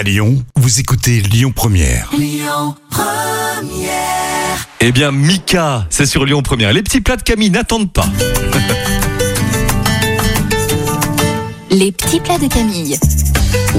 À Lyon, vous écoutez Lyon Première. Eh bien, Mika, c'est sur Lyon Première. Les petits plats de Camille n'attendent pas. Les petits plats de Camille.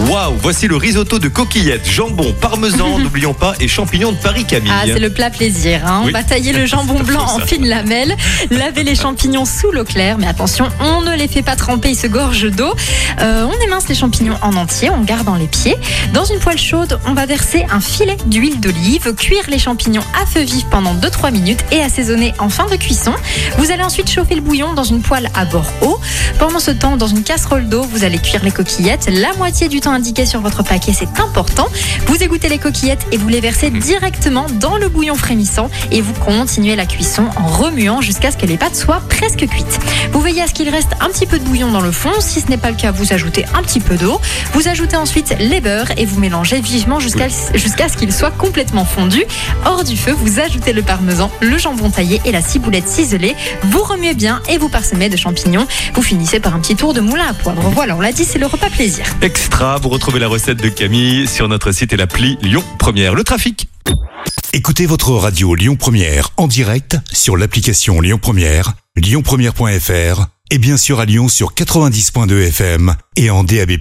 Waouh, voici le risotto de coquillettes, jambon, parmesan, n'oublions pas, et champignons de Paris, Camille. Ah, c'est le plat plaisir. hein. On Oui. va tailler le jambon blanc en fines lamelles, laver les champignons sous l'eau claire, mais attention, on ne les fait pas tremper, ils se gorgent d'eau. Euh, on émince les champignons en entier, on garde dans les pieds. Dans une poêle chaude, on va verser un filet d'huile d'olive, cuire les champignons à feu vif pendant 2-3 minutes et assaisonner en fin de cuisson. Vous allez ensuite chauffer le bouillon dans une poêle à bord haut. Pendant ce temps, dans une casserole d'eau, vous allez cuire les coquillettes. La moitié du temps indiqué sur votre paquet, c'est important. Vous égouttez les coquillettes et vous les versez directement dans le bouillon frémissant et vous continuez la cuisson en remuant jusqu'à ce que les pâtes soient presque cuites. Vous veillez à ce qu'il reste un petit peu de bouillon dans le fond. Si ce n'est pas le cas, vous ajoutez un petit peu d'eau. Vous ajoutez ensuite les beurres et vous mélangez vivement jusqu'à jusqu'à ce qu'il soit complètement fondu. Hors du feu, vous ajoutez le parmesan, le jambon taillé et la ciboulette ciselée. Vous remuez bien et vous parsemez de champignons. Vous finissez par un petit tour de moulin à poivre. Voilà, on l'a dit, c'est le repas plaisir. Extra, vous retrouvez la recette de Camille sur notre site et l'appli Lyon Première. Le trafic. Écoutez votre radio Lyon Première en direct sur l'application Lyon Première, lyonpremière.fr et bien sûr à Lyon sur 90.2 FM et en DAB+.